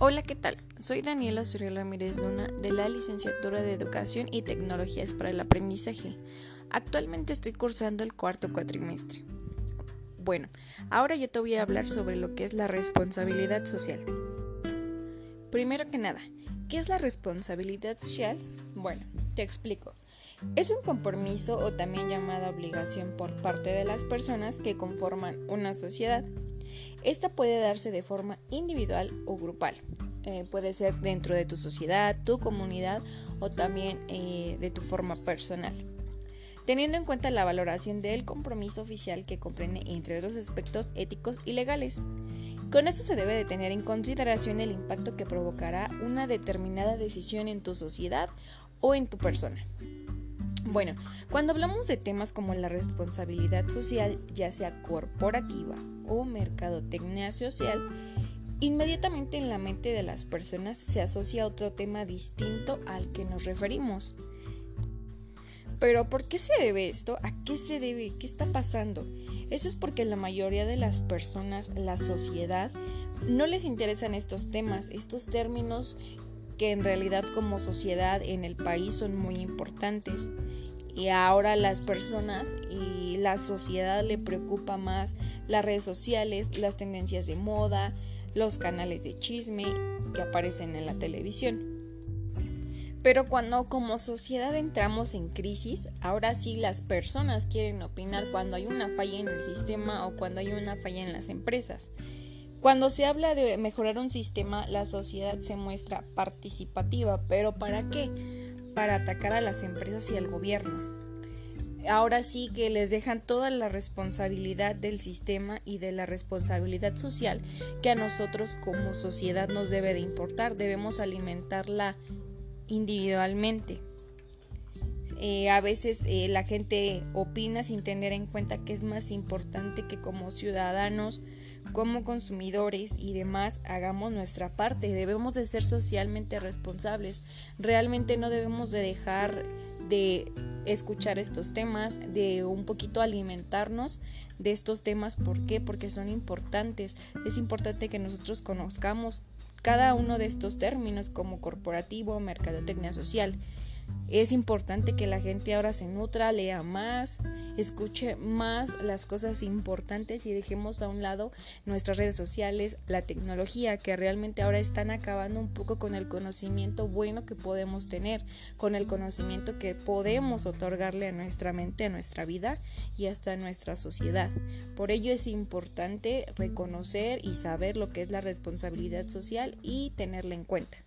Hola, ¿qué tal? Soy Daniela Suriel Ramírez Luna de la Licenciatura de Educación y Tecnologías para el Aprendizaje. Actualmente estoy cursando el cuarto cuatrimestre. Bueno, ahora yo te voy a hablar sobre lo que es la responsabilidad social. Primero que nada, ¿qué es la responsabilidad social? Bueno, te explico. Es un compromiso o también llamada obligación por parte de las personas que conforman una sociedad esta puede darse de forma individual o grupal. Eh, puede ser dentro de tu sociedad, tu comunidad o también eh, de tu forma personal. Teniendo en cuenta la valoración del compromiso oficial que comprende entre otros aspectos éticos y legales. Con esto se debe de tener en consideración el impacto que provocará una determinada decisión en tu sociedad o en tu persona. Bueno, cuando hablamos de temas como la responsabilidad social, ya sea corporativa o mercadotecnia social, inmediatamente en la mente de las personas se asocia otro tema distinto al que nos referimos. Pero ¿por qué se debe esto? ¿A qué se debe? ¿Qué está pasando? Eso es porque la mayoría de las personas, la sociedad, no les interesan estos temas, estos términos que en realidad como sociedad en el país son muy importantes. Y ahora las personas y la sociedad le preocupa más las redes sociales, las tendencias de moda, los canales de chisme que aparecen en la televisión. Pero cuando como sociedad entramos en crisis, ahora sí las personas quieren opinar cuando hay una falla en el sistema o cuando hay una falla en las empresas. Cuando se habla de mejorar un sistema, la sociedad se muestra participativa, pero ¿para qué? Para atacar a las empresas y al gobierno. Ahora sí que les dejan toda la responsabilidad del sistema y de la responsabilidad social que a nosotros como sociedad nos debe de importar. Debemos alimentarla individualmente. Eh, a veces eh, la gente opina sin tener en cuenta que es más importante que como ciudadanos, como consumidores y demás hagamos nuestra parte. Debemos de ser socialmente responsables. Realmente no debemos de dejar de escuchar estos temas, de un poquito alimentarnos de estos temas. ¿Por qué? Porque son importantes. Es importante que nosotros conozcamos cada uno de estos términos como corporativo, mercadotecnia social. Es importante que la gente ahora se nutra, lea más, escuche más las cosas importantes y dejemos a un lado nuestras redes sociales, la tecnología, que realmente ahora están acabando un poco con el conocimiento bueno que podemos tener, con el conocimiento que podemos otorgarle a nuestra mente, a nuestra vida y hasta a nuestra sociedad. Por ello es importante reconocer y saber lo que es la responsabilidad social y tenerla en cuenta.